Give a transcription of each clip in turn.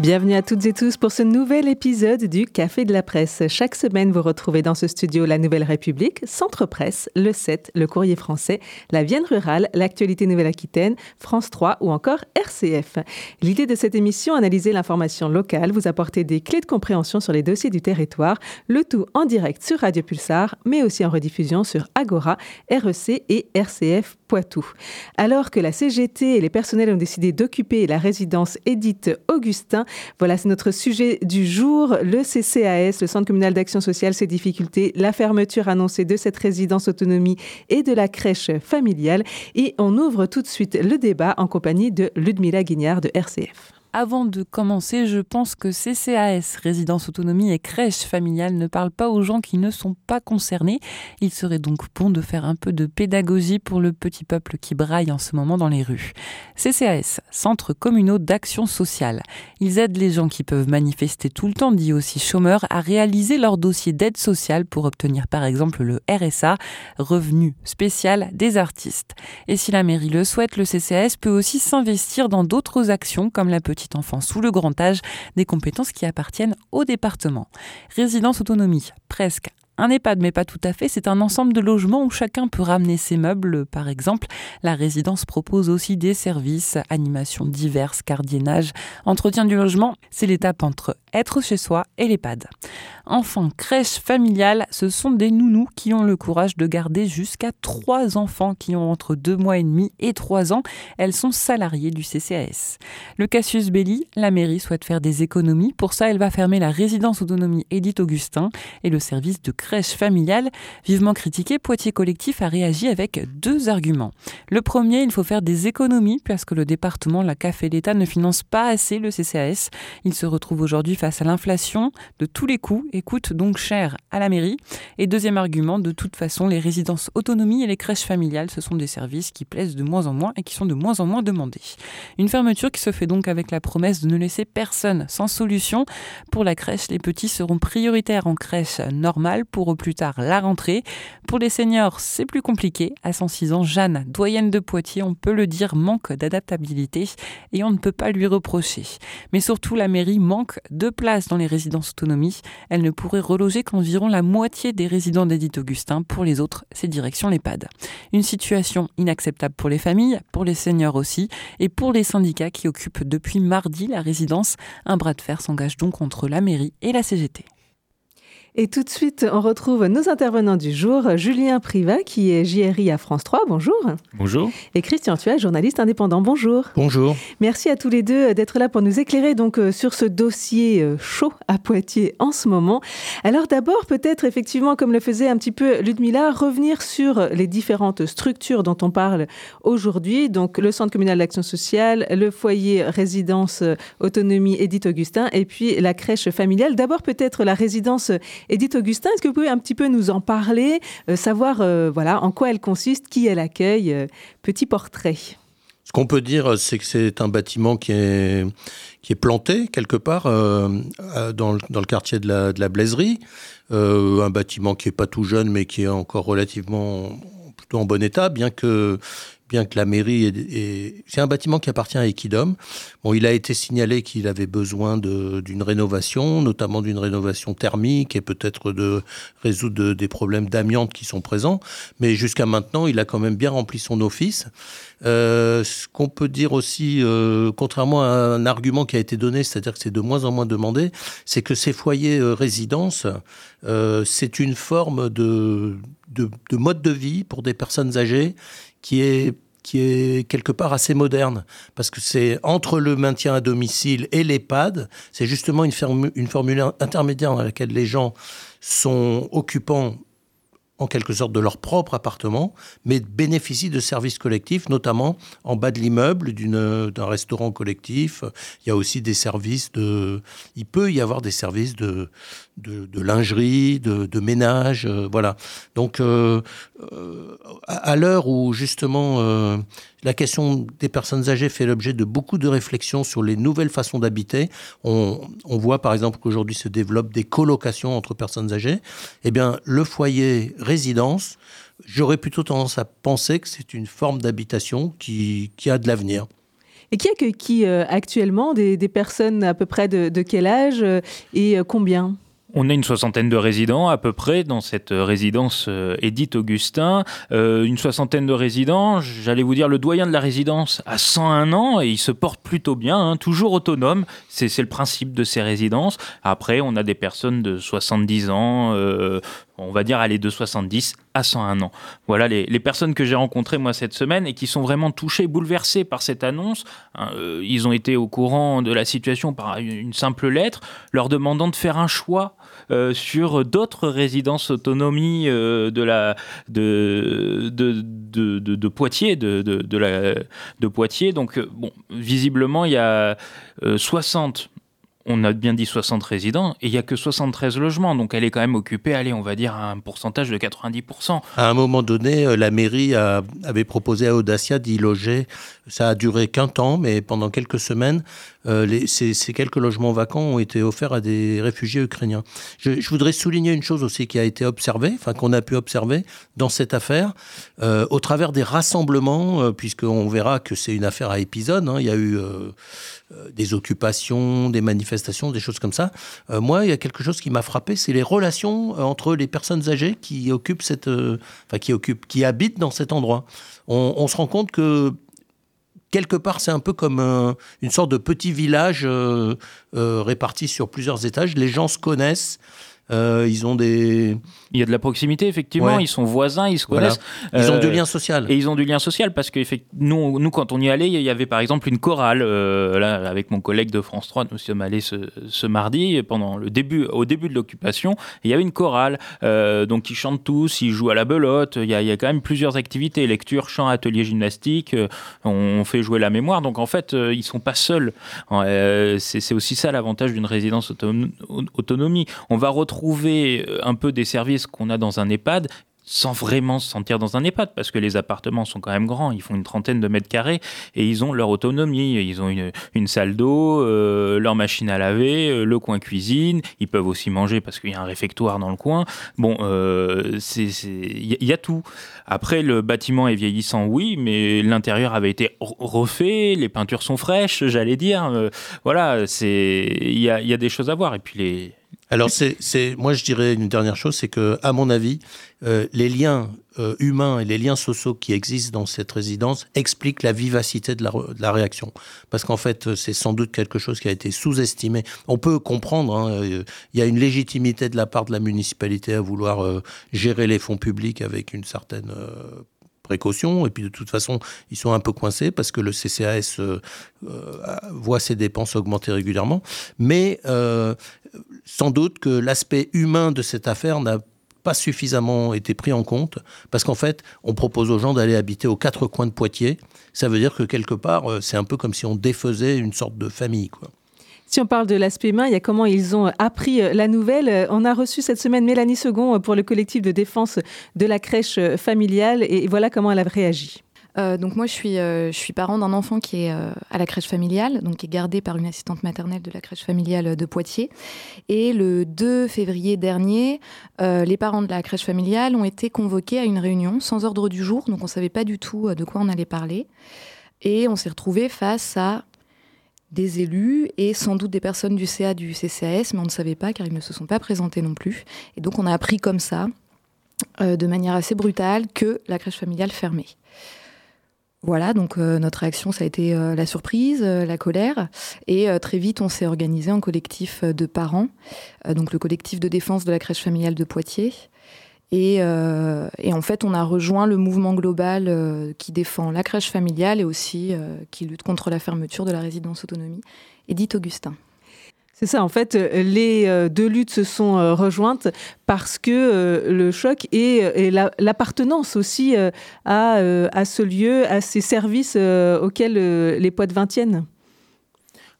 Bienvenue à toutes et tous pour ce nouvel épisode du Café de la Presse. Chaque semaine, vous retrouvez dans ce studio La Nouvelle République, Centre Presse, Le 7, Le Courrier français, La Vienne rurale, L'Actualité Nouvelle-Aquitaine, France 3 ou encore RCF. L'idée de cette émission, analyser l'information locale, vous apporter des clés de compréhension sur les dossiers du territoire, le tout en direct sur Radio Pulsar, mais aussi en rediffusion sur Agora, REC et RCF Alors que la CGT et les personnels ont décidé d'occuper la résidence Édith Augustin, voilà, c'est notre sujet du jour. Le CCAS, le Centre communal d'action sociale, ses difficultés, la fermeture annoncée de cette résidence autonomie et de la crèche familiale. Et on ouvre tout de suite le débat en compagnie de Ludmila Guignard de RCF. Avant de commencer, je pense que CCAS, résidence autonomie et crèche familiale, ne parlent pas aux gens qui ne sont pas concernés. Il serait donc bon de faire un peu de pédagogie pour le petit peuple qui braille en ce moment dans les rues. CCAS, Centre communaux d'action sociale. Ils aident les gens qui peuvent manifester tout le temps, dit aussi chômeurs, à réaliser leur dossier d'aide sociale pour obtenir par exemple le RSA, revenu spécial des artistes. Et si la mairie le souhaite, le CCAS peut aussi s'investir dans d'autres actions comme la petite petit enfant sous le grand âge, des compétences qui appartiennent au département. Résidence autonomie, presque un EHPAD, mais pas tout à fait, c'est un ensemble de logements où chacun peut ramener ses meubles, par exemple. La résidence propose aussi des services, animations diverses, gardiennage, entretien du logement. C'est l'étape entre être chez soi et l'EHPAD. Enfin, crèche familiale, ce sont des nounous qui ont le courage de garder jusqu'à trois enfants qui ont entre deux mois et demi et trois ans. Elles sont salariées du CCAS. Le Cassius Belli, la mairie souhaite faire des économies. Pour ça, elle va fermer la résidence autonomie Édith Augustin et le service de crèche familiale. Vivement critiqué, Poitiers Collectif a réagi avec deux arguments. Le premier, il faut faire des économies parce que le département, la CAF et l'État ne financent pas assez le CCAS. Il se retrouve aujourd'hui face à l'inflation de tous les coûts et coûte donc cher à la mairie. Et deuxième argument, de toute façon, les résidences autonomie et les crèches familiales, ce sont des services qui plaisent de moins en moins et qui sont de moins en moins demandés. Une fermeture qui se fait donc avec la promesse de ne laisser personne sans solution. Pour la crèche, les petits seront prioritaires en crèche normale, pour au plus tard la rentrée. Pour les seniors, c'est plus compliqué. À 106 ans, Jeanne, doyenne de Poitiers, on peut le dire, manque d'adaptabilité et on ne peut pas lui reprocher. Mais surtout, la mairie manque de place dans les résidences autonomie. Elle ne pourrait reloger qu'environ la moitié des résidents d'Edith Augustin. Pour les autres, c'est direction l'EHPAD. Une situation inacceptable pour les familles, pour les seniors aussi, et pour les syndicats qui occupent depuis mardi la résidence. Un bras de fer s'engage donc entre la mairie et la CGT. Et tout de suite, on retrouve nos intervenants du jour. Julien Privat, qui est JRI à France 3. Bonjour. Bonjour. Et Christian Thuat, journaliste indépendant. Bonjour. Bonjour. Merci à tous les deux d'être là pour nous éclairer donc euh, sur ce dossier euh, chaud à Poitiers en ce moment. Alors d'abord, peut-être effectivement, comme le faisait un petit peu Ludmilla, revenir sur les différentes structures dont on parle aujourd'hui. Donc le Centre communal d'action sociale, le foyer résidence euh, autonomie Édith Augustin et puis la crèche familiale. D'abord peut-être la résidence Edith Augustin, est-ce que vous pouvez un petit peu nous en parler, euh, savoir euh, voilà en quoi elle consiste, qui elle accueille, euh, petit portrait ce qu'on peut dire, c'est que c'est un bâtiment qui est, qui est planté quelque part dans, le, dans, le, quartier de la, de la Blaiserie. un bâtiment qui n'est pas tout jeune, mais qui est encore relativement plutôt en bon état, bien que bien que la mairie est, c'est un bâtiment qui appartient à Equidom. Bon, il a été signalé qu'il avait besoin d'une rénovation, notamment d'une rénovation thermique et peut-être de résoudre des problèmes d'amiante qui sont présents. Mais jusqu'à maintenant, il a quand même bien rempli son office. Euh, ce qu'on peut dire aussi, euh, contrairement à un argument qui a été donné, c'est-à-dire que c'est de moins en moins demandé, c'est que ces foyers euh, résidences, c'est une forme de, de mode de vie pour des personnes âgées qui est qui est quelque part assez moderne, parce que c'est entre le maintien à domicile et l'EHPAD, c'est justement une, une formule intermédiaire dans laquelle les gens sont occupants en quelque sorte de leur propre appartement, mais bénéficient de services collectifs, notamment en bas de l'immeuble d'un restaurant collectif. Il y a aussi des services de... Il peut y avoir des services de, de, lingerie, de, ménage, euh, voilà. Donc, euh, euh, à, l'heure où justement la question des personnes âgées fait l'objet de beaucoup de réflexions sur les nouvelles façons d'habiter. On, voit par exemple qu'aujourd'hui se développent des colocations entre personnes âgées. Eh bien, le foyer résidence, j'aurais plutôt tendance à penser que c'est une forme d'habitation qui, a de l'avenir. Et qui accueille qui euh, actuellement des, personnes à peu près de, quel âge euh, et euh, combien? On a une soixantaine de résidents à peu près dans cette résidence Edith Augustin. une soixantaine de résidents, j'allais vous dire le doyen de la résidence a 101 ans et il se porte plutôt bien, hein, toujours autonome. C'est le principe de ces résidences. Après, on a des personnes de 70 ans, on va dire aller de 70 à 101 ans. Voilà les, personnes que j'ai rencontrées moi cette semaine et qui sont vraiment touchées, bouleversées par cette annonce. Hein, euh, ils ont été au courant de la situation par une simple lettre leur demandant de faire un choix euh, sur d'autres résidences autonomie euh, de, la, de, de, de, Poitiers, de, de, Poitiers. Donc, bon, visiblement, il y a 60 on a bien dit 60 résidents et il n'y a que 73 logements. Donc elle est quand même occupée, allez, on va dire à un pourcentage de 90%. À un moment donné, euh, la mairie avait proposé à Audacia d'y loger. Ça a duré qu'un temps, mais pendant quelques semaines, euh, ces, quelques logements vacants ont été offerts à des réfugiés ukrainiens. Je, voudrais souligner une chose aussi qui a été observée, enfin qu'on a pu observer dans cette affaire, euh, au travers des rassemblements, puisqu'on verra que c'est une affaire à épisode. Hein. il y a eu euh, des occupations, des manifestations, des choses comme ça. Euh, moi, il y a quelque chose qui m'a frappé, c'est les relations euh, entre les personnes âgées qui occupent cette, enfin qui habitent dans cet endroit. On, se rend compte que quelque part, c'est un peu comme une sorte de petit village réparti sur plusieurs étages. Les gens se connaissent. ils ont des, il y a de la proximité, effectivement. Ils sont voisins, ils se connaissent. Ils ont du euh, lien social. Et ils ont du lien social parce que nous, nous, quand on y allait, il y avait par exemple une chorale. Euh, là, avec mon collègue de France 3, nous sommes allés ce, ce mardi, pendant le début, au début de l'occupation. Il y avait une chorale. Euh, donc, ils chantent tous, ils jouent à la belote. Il y, a, il y a quand même plusieurs activités lecture, chant, atelier gymnastique. on fait jouer la mémoire. Donc, en fait, ils sont pas seuls. C'est aussi ça l'avantage d'une résidence autonomie. On va retrouver un peu des services qu'on a dans un EHPAD sans vraiment se sentir dans un EHPAD, parce que les appartements sont quand même grands, ils font une trentaine de mètres carrés, et ils ont leur autonomie, ils ont une, salle d'eau, euh, leur machine à laver, euh, le coin cuisine, ils peuvent aussi manger parce qu'il y a un réfectoire dans le coin. Bon, euh, il y, a tout. Après, le bâtiment est vieillissant, oui, mais l'intérieur avait été refait, les peintures sont fraîches, j'allais dire. voilà, il y a, y a des choses à voir. Et puis les alors, c'est, moi, je dirais une dernière chose, c'est que, à mon avis, euh, les liens euh, humains et les liens sociaux qui existent dans cette résidence expliquent la vivacité de la, réaction. Parce qu'en fait, c'est sans doute quelque chose qui a été sous-estimé. On peut comprendre, hein, il y a une légitimité de la part de la municipalité à vouloir euh, gérer les fonds publics avec une certaine précaution. Et puis de toute façon, ils sont un peu coincés parce que le CCAS voit ses dépenses augmenter régulièrement. Mais sans doute que l'aspect humain de cette affaire n'a pas suffisamment été pris en compte, parce qu'en fait, on propose aux gens d'aller habiter aux quatre coins de Poitiers. Ça veut dire que quelque part, euh, c'est un peu comme si on défaisait une sorte de famille. Quoi. Si on parle de l'aspect humain, il y a comment ils ont appris euh, la nouvelle. On a reçu cette semaine Mélanie Second pour le collectif de défense de la crèche familiale, et voilà comment elle a réagi. Euh, donc moi, je suis, euh, je suis parent d'un enfant qui est euh, à la crèche familiale, donc qui est gardé par une assistante maternelle de la crèche familiale de Poitiers. Et le 2 février dernier, les parents de la crèche familiale ont été convoqués à une réunion sans ordre du jour, donc on ne savait pas du tout de quoi on allait parler. Et on s'est retrouvés face à des élus et sans doute des personnes du CA, du CCAS, mais on ne savait pas car ils ne se sont pas présentés non plus. Et donc on a appris comme ça, de manière assez brutale, que la crèche familiale fermait. Voilà, donc euh, notre réaction, ça a été euh, la surprise, euh, la colère. Et très vite, on s'est organisé en collectif de parents, donc le collectif de défense de la crèche familiale de Poitiers. Et, et en fait, on a rejoint le mouvement global qui défend la crèche familiale et aussi qui lutte contre la fermeture de la résidence autonomie, Edith Augustin. C'est ça, en fait, euh, les euh, deux luttes se sont euh, rejointes parce que le choc et, l'appartenance aussi à, ce lieu, à ces services auxquels les poids de vin tiennent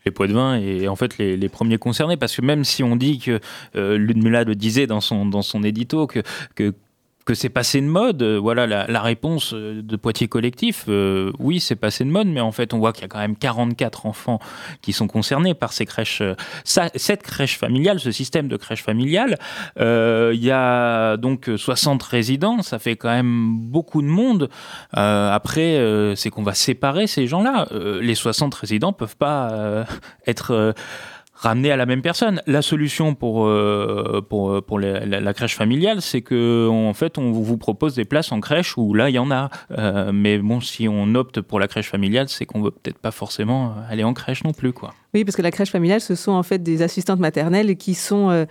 les poids de vin et en fait les, premiers concernés. Parce que même si on dit que euh, le disait dans son dans son édito que, que que c'est passé de mode. Voilà la, réponse de Poitiers Collectif. oui, c'est passé de mode, mais en fait, on voit qu'il y a quand même 44 enfants qui sont concernés par ces crèches, cette crèche familiale, ce système de crèche familiale. Il y a donc 60 résidents, ça fait quand même beaucoup de monde. après, c'est qu'on va séparer ces gens-là. les 60 résidents peuvent pas être ramener à la même personne. La solution pour, euh, pour, pour la, crèche familiale, c'est que en fait, on vous propose des places en crèche où là, il y en a. Euh, mais bon, si on opte pour la crèche familiale, c'est qu'on veut peut-être pas forcément aller en crèche non plus, quoi. Oui, parce que la crèche familiale, ce sont en fait des assistantes maternelles qui sont euh,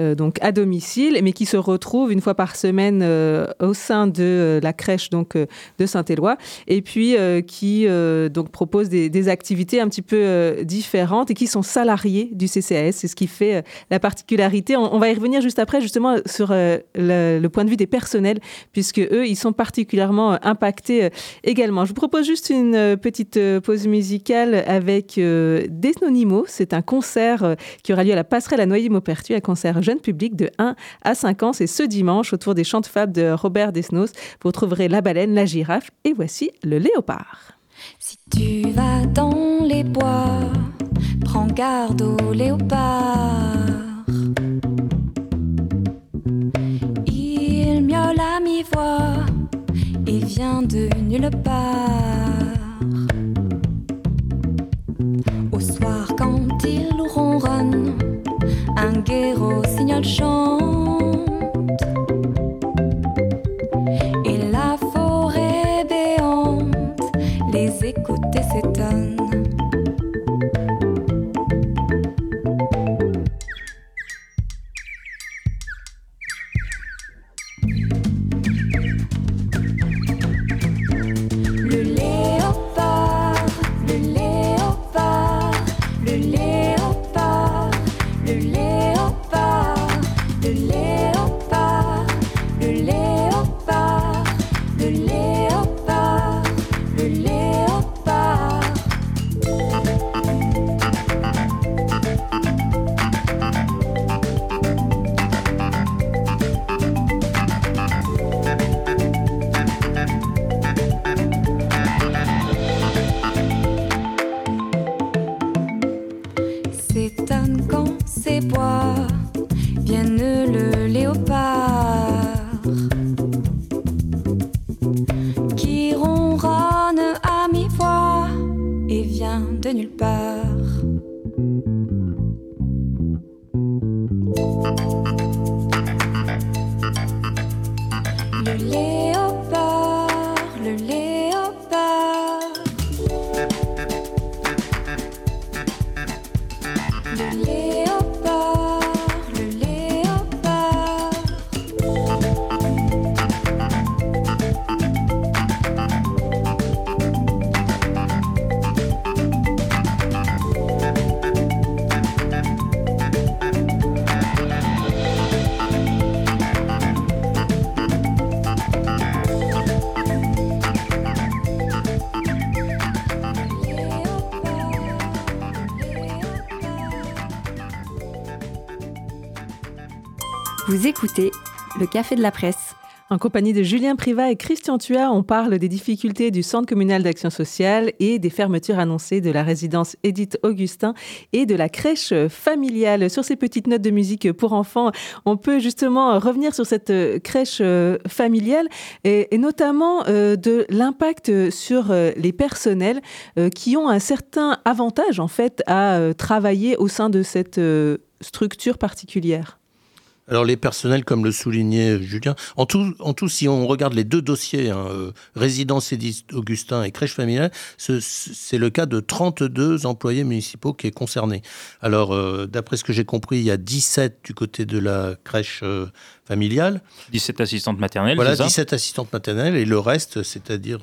euh, donc à domicile, mais qui se retrouvent une fois par semaine euh, au sein de la crèche donc de Saint-Éloi, et puis qui donc proposent des, activités un petit peu différentes et qui sont salariés du CCAS. C'est ce qui fait la particularité. On, va y revenir juste après, justement sur le, le, point de vue des personnels, puisque eux, ils sont particulièrement impactés également. Je vous propose juste une petite pause musicale avec des c'est un concert euh, qui aura lieu à la passerelle à Noyer-Maupertuis, un concert jeune public de 1 à 5 ans. C'est ce dimanche autour des chants de fable de Robert Desnos. Vous trouverez la baleine, la girafe et voici le léopard. Si tu vas dans les bois, prends garde au léopard. Il miaule à mi-voix et vient de nulle part. Vous le Café de la Presse. En compagnie de Julien Privat et Christian Thuat, on parle des difficultés du Centre communal d'action sociale et des fermetures annoncées de la résidence Édith Augustin et de la crèche familiale. Sur ces petites notes de musique pour enfants, on peut justement revenir sur cette crèche familiale et, notamment euh, de l'impact sur euh, les personnels euh, qui ont un certain avantage en fait à travailler au sein de cette structure particulière. Alors les personnels, comme le soulignait Julien, en tout, en tout si on regarde les deux dossiers, hein, euh, résidence Augustin et crèche familiale, c'est le cas de 32 employés municipaux qui est concerné. Alors euh, d'après ce que j'ai compris, il y a 17 du côté de la crèche euh, familiale. 17 assistantes maternelles, Voilà, 17 assistantes maternelles et le reste, c'est-à-dire...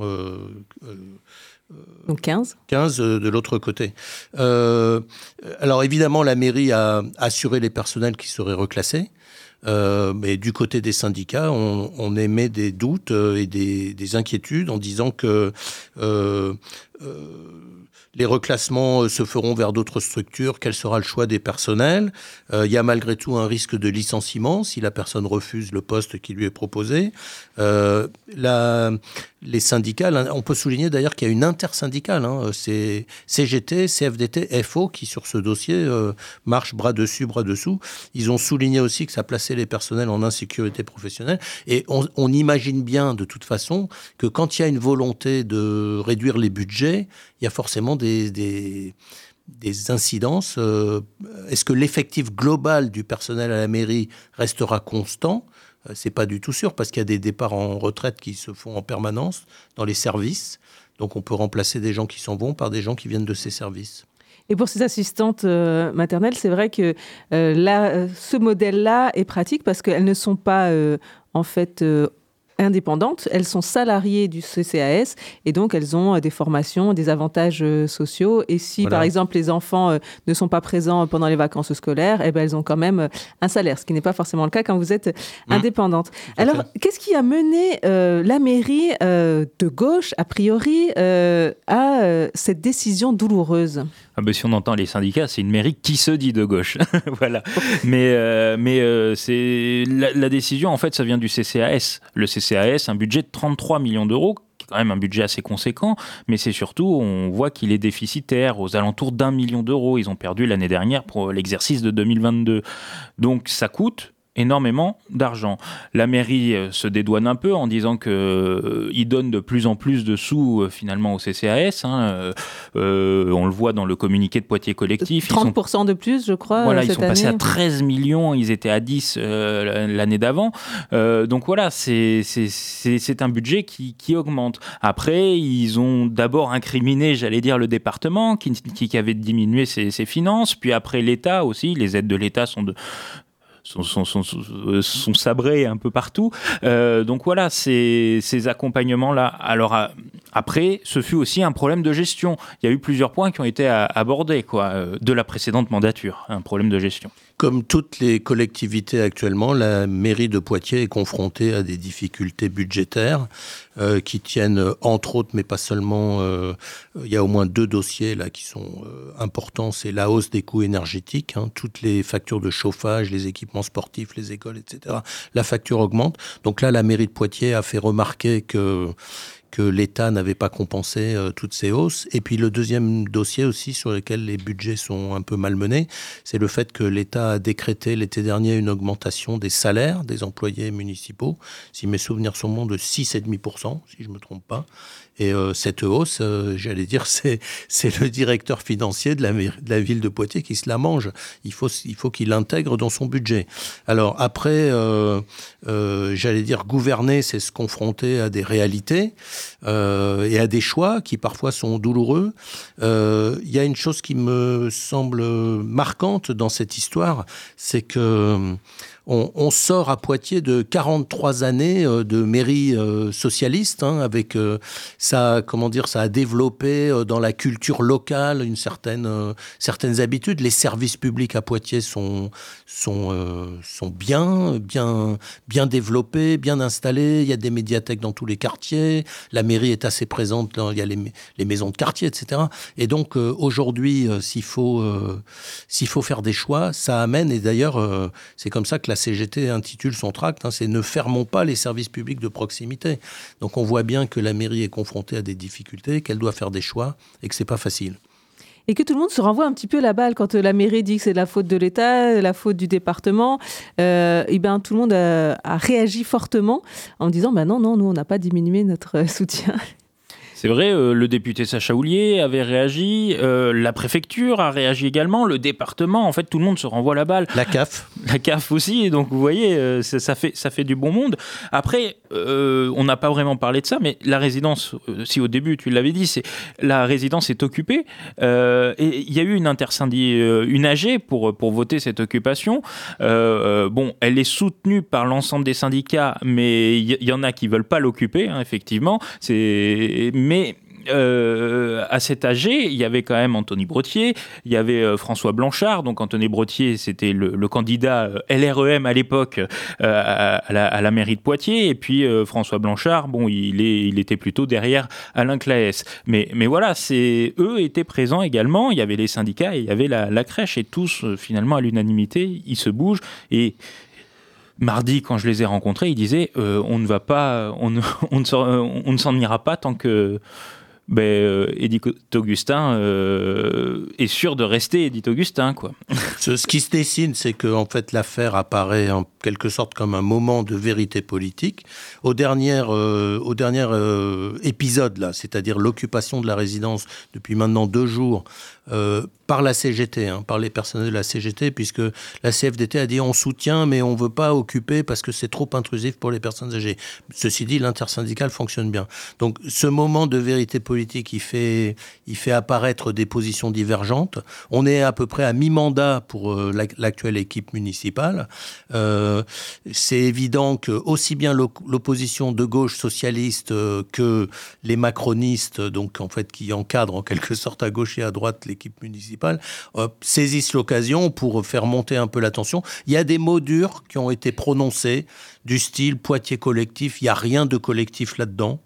Donc 15 15 de l'autre côté. alors évidemment, la mairie a assuré les personnels qui seraient reclassés. Euh, mais du côté des syndicats, on, émet des doutes euh, et des, inquiétudes en disant que euh, les reclassements se feront vers d'autres structures, quel sera le choix des personnels? il y a malgré tout un risque de licenciement si la personne refuse le poste qui lui est proposé. Les syndicats, on peut souligner d'ailleurs qu'il y a une intersyndicale, hein, c'est CGT, CFDT, FO qui sur ce dossier euh, marchent bras dessus, bras dessous. Ils ont souligné aussi que ça plaçait les personnels en insécurité professionnelle et on, imagine bien de toute façon que quand il y a une volonté de réduire les budgets, il y a forcément des, des incidences. Euh, est-ce que l'effectif global du personnel à la mairie restera constant? Euh, c'est pas du tout sûr parce qu'il y a des départs en retraite qui se font en permanence dans les services. Donc on peut remplacer des gens qui s'en vont par des gens qui viennent de ces services. Et pour ces assistantes euh, maternelles, c'est vrai que ce modèle-là est pratique parce qu'elles ne sont pas en fait indépendantes, elles sont salariées du CCAS et donc elles ont euh, des formations, des avantages euh, sociaux. Et si par exemple les enfants euh, ne sont pas présents pendant les vacances scolaires, eh ben, elles ont quand même un salaire, ce qui n'est pas forcément le cas quand vous êtes mmh. indépendante. Alors, qu'est-ce qui a mené la mairie de gauche, a priori, à cette décision douloureuse? Ah ben, si on entend les syndicats, c'est une mairie qui se dit de gauche. voilà. Mais, mais c'est la, la, décision, en fait, ça vient du CCAS. Le CCAS CAS un budget de 33 millions d'euros, quand même un budget assez conséquent, mais c'est surtout, on voit qu'il est déficitaire, aux alentours d'un million d'euros. Ils ont perdu l'année dernière pour l'exercice de 2022. Donc ça coûte, énormément d'argent. La mairie euh, se dédouane un peu en disant qu'il euh, donne de plus en plus de sous euh, finalement au CCAS. Hein, on le voit dans le communiqué de Poitiers collectif. 30% de plus, je crois. Voilà, ils sont passés à 13 millions, ils étaient à 10 l'année d'avant. donc voilà, c'est un budget qui, qui, augmente. Après, ils ont d'abord incriminé, j'allais dire, le département qui, qui avait diminué ses, ses finances, puis après l'État aussi. Les aides de l'État sont de, euh, sont, sabrés un peu partout. Euh, donc voilà, ces, accompagnements-là. Alors après, ce fut aussi un problème de gestion. Il y a eu plusieurs points qui ont été abordés quoi, euh, de la précédente mandature, un problème de gestion. Comme toutes les collectivités actuellement, la mairie de Poitiers est confrontée à des difficultés budgétaires euh, qui tiennent entre autres, mais pas seulement, euh, il y a au moins deux dossiers là qui sont euh, importants, c'est la hausse des coûts énergétiques, hein, toutes les factures de chauffage, les équipements sportifs, les écoles, etc. La facture augmente. Donc là, la mairie de Poitiers a fait remarquer que que l'État n'avait pas compensé euh, toutes ces hausses. Et puis le deuxième dossier aussi sur lequel les budgets sont un peu malmenés, c'est le fait que l'État a décrété l'été dernier une augmentation des salaires des employés municipaux, si mes souvenirs sont bons, de 6,5%, si je ne me trompe pas. Et euh, cette hausse, euh, j'allais dire, c'est le directeur financier de la, de la ville de Poitiers qui se la mange. Il faut il faut qu'il l'intègre dans son budget. Alors après, j'allais dire, gouverner, c'est se confronter à des réalités et à des choix qui parfois sont douloureux. Il y a une chose qui me semble marquante dans cette histoire, c'est que on, sort à Poitiers de 43 années euh, de mairie euh, socialiste, hein, avec euh, ça, comment dire, ça a développé dans la culture locale une certaine, certaines habitudes. Les services publics à Poitiers sont sont sont bien, bien, bien développés, bien installés. Il y a des médiathèques dans tous les quartiers. La mairie est assez présente. il y a les, les maisons de quartier, etc. Et donc aujourd'hui, s'il faut s'il faut faire des choix, ça amène. Et d'ailleurs, c'est comme ça que la CGT intitule son tract, hein, c'est Ne fermons pas les services publics de proximité. Donc on voit bien que la mairie est confrontée à des difficultés, qu'elle doit faire des choix et que c'est pas facile et que tout le monde se renvoie un petit peu la balle quand la mairie dit que c'est la faute de l'État, la faute du département. Euh, et ben tout le monde a, réagi fortement en disant ben non non nous on n'a pas diminué notre soutien. C'est vrai, euh, le député Sacha Houlier avait réagi, euh, la préfecture a réagi également, le département, en fait, tout le monde se renvoie la balle. La CAF. La CAF aussi, donc vous voyez, euh, ça, fait, ça fait du bon monde. Après, on n'a pas vraiment parlé de ça, mais la résidence, si au début tu l'avais dit, c'est la résidence est occupée, et il y a eu une intersyndie, une AG pour, pour voter cette occupation. bon, elle est soutenue par l'ensemble des syndicats, mais il y, en a qui veulent pas l'occuper, hein, effectivement. C'est mais à cet AG, il y avait quand même Anthony Brottier, il y avait François Blanchard. Donc Anthony Brottier, c'était le, candidat LREM à l'époque à, la, mairie de Poitiers. Et puis François Blanchard, bon, il, était plutôt derrière Alain Claes. Mais, mais voilà, eux étaient présents également. Il y avait les syndicats et il y avait la, la crèche. Et tous, finalement, à l'unanimité, ils se bougent. Et mardi, quand je les ai rencontrés, ils disaient euh, on ne va pas, on ne, on ne s'en ira pas tant que ben, euh, Edith Augustin euh, est sûr de rester Edith Augustin. Quoi. Ce, ce qui se dessine, c'est que en fait, l'affaire apparaît en quelque sorte comme un moment de vérité politique. Au dernier, au dernier épisode, là, c'est-à-dire l'occupation de la résidence depuis maintenant deux jours, euh, par la CGT, hein, par les personnels de la CGT, puisque la CFDT a dit on soutient, mais on veut pas occuper parce que c'est trop intrusif pour les personnes âgées. Ceci dit, l'intersyndical fonctionne bien. Donc ce moment de vérité politique, il fait, il fait apparaître des positions divergentes. On est à peu près à mi-mandat pour euh, l'actuelle équipe municipale. Euh, c'est évident que aussi bien l'opposition de gauche socialiste que les macronistes, donc en fait qui encadrent en quelque sorte à gauche et à droite les l'équipe municipale, euh, saisissent l'occasion pour faire monter un peu la tension. Il y a des mots durs qui ont été prononcés, du style Poitiers collectif, il n'y a rien de collectif là-dedans.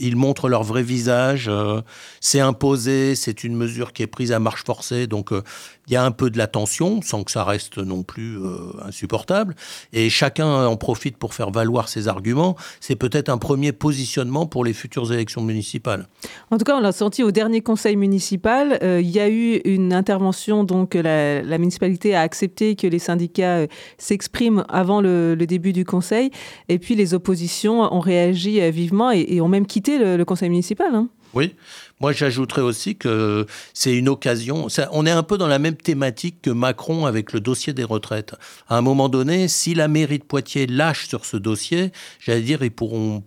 Ils montrent leur vrai visage. Euh, c'est imposé, c'est une mesure qui est prise à marche forcée. Donc, euh, il y a un peu de la tension, sans que ça reste non plus euh, insupportable. Et chacun en profite pour faire valoir ses arguments. C'est peut-être un premier positionnement pour les futures élections municipales. En tout cas, on l'a senti au dernier conseil municipal. il y a eu une intervention, donc la, municipalité a accepté que les syndicats s'expriment avant le, début du conseil. Et puis les oppositions ont réagi vivement et, ont même quitté le, conseil municipal. Hein. Oui, moi j'ajouterais aussi que c'est une occasion, on est un peu dans la même thématique que Macron avec le dossier des retraites. À un moment donné, si la mairie de Poitiers lâche sur ce dossier, j'allais dire, ils pourront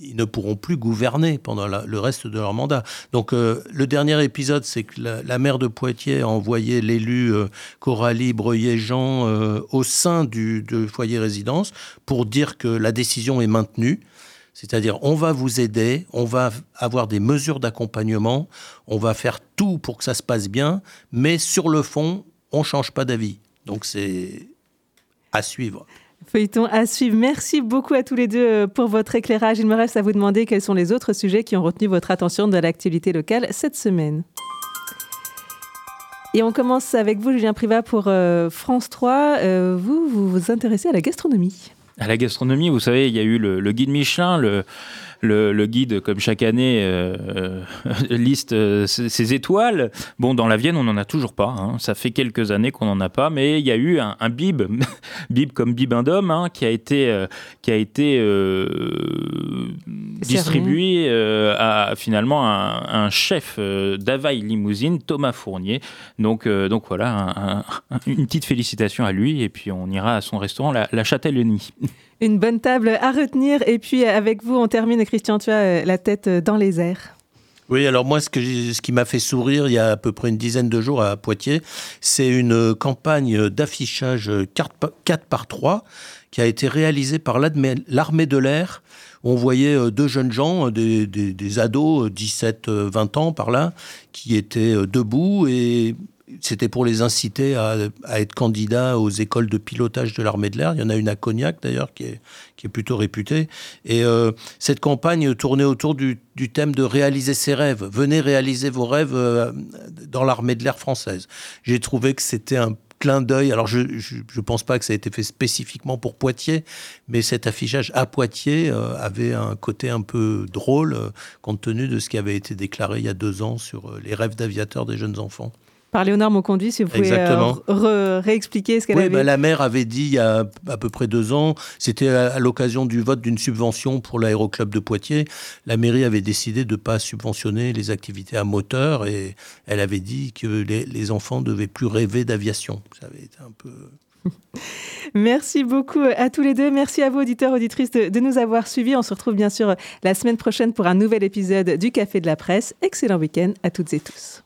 ils ne pourront plus gouverner pendant le reste de leur mandat. Donc euh, le dernier épisode, c'est que la, maire de Poitiers a envoyé l'élu euh, Coralie Breuillet-Jean euh, au sein du foyer résidence pour dire que la décision est maintenue. C'est-à-dire, on va vous aider, on va avoir des mesures d'accompagnement, on va faire tout pour que ça se passe bien, mais sur le fond, on ne change pas d'avis. Donc c'est à suivre. Feuilleton à suivre. Merci beaucoup à tous les deux euh, pour votre éclairage. Il me reste à vous demander quels sont les autres sujets qui ont retenu votre attention dans l'actualité locale cette semaine. Et on commence avec vous, Julien Privat, pour euh, France 3. Euh, vous, vous vous intéressez à la gastronomie. À la gastronomie, vous savez, il y a eu le, le guide Michelin, le, le, guide, comme chaque année, euh, euh, liste euh, ses, étoiles. Bon, dans la Vienne, on n'en a toujours pas. Hein. Ça fait quelques années qu'on n'en a pas, mais il y a eu un, bib, bib comme bibendum, hein, qui a été, qui a été distribué à finalement un, chef d'Availle Limousine, Thomas Fournier. Donc, donc voilà, une petite félicitation à lui, et puis on ira à son restaurant, la, la Châtellenie. Une bonne table à retenir. Et puis avec vous, on termine, Christian, tu as euh, la tête euh, dans les airs. Oui, alors moi, ce, que ce qui m'a fait sourire il y a à peu près une dizaine de jours à Poitiers, c'est une campagne d'affichage 4 par 3 qui a été réalisée par l'armée de l'air. On voyait euh, deux jeunes gens, des, des ados, 17-20 ans par là, qui étaient debout et c'était pour les inciter à, être candidats aux écoles de pilotage de l'armée de l'air. Il y en a une à Cognac d'ailleurs qui est, plutôt réputée. Et euh, cette campagne tournait autour du, thème de réaliser ses rêves. Venez réaliser vos rêves euh, dans l'armée de l'air française. J'ai trouvé que c'était un clin d'œil. Alors, je ne pense pas que ça a été fait spécifiquement pour Poitiers, mais cet affichage à Poitiers euh, avait un côté un peu drôle, compte tenu de ce qui avait été déclaré il y a deux ans sur les rêves d'aviateurs des jeunes enfants par Léonard Monconduit, si vous pouvez euh, réexpliquer ce qu'elle oui, avait bah, La maire avait dit il y a à peu près deux ans, c'était à, l'occasion du vote d'une subvention pour l'aéroclub de Poitiers, la mairie avait décidé de ne pas subventionner les activités à moteur et elle avait dit que les, les enfants ne devaient plus rêver d'aviation. Ça avait été un peu... Merci beaucoup à tous les deux. Merci à vous, auditeurs, auditrices, de, de, nous avoir suivis. On se retrouve bien sûr la semaine prochaine pour un nouvel épisode du Café de la Presse. Excellent week-end à toutes et tous.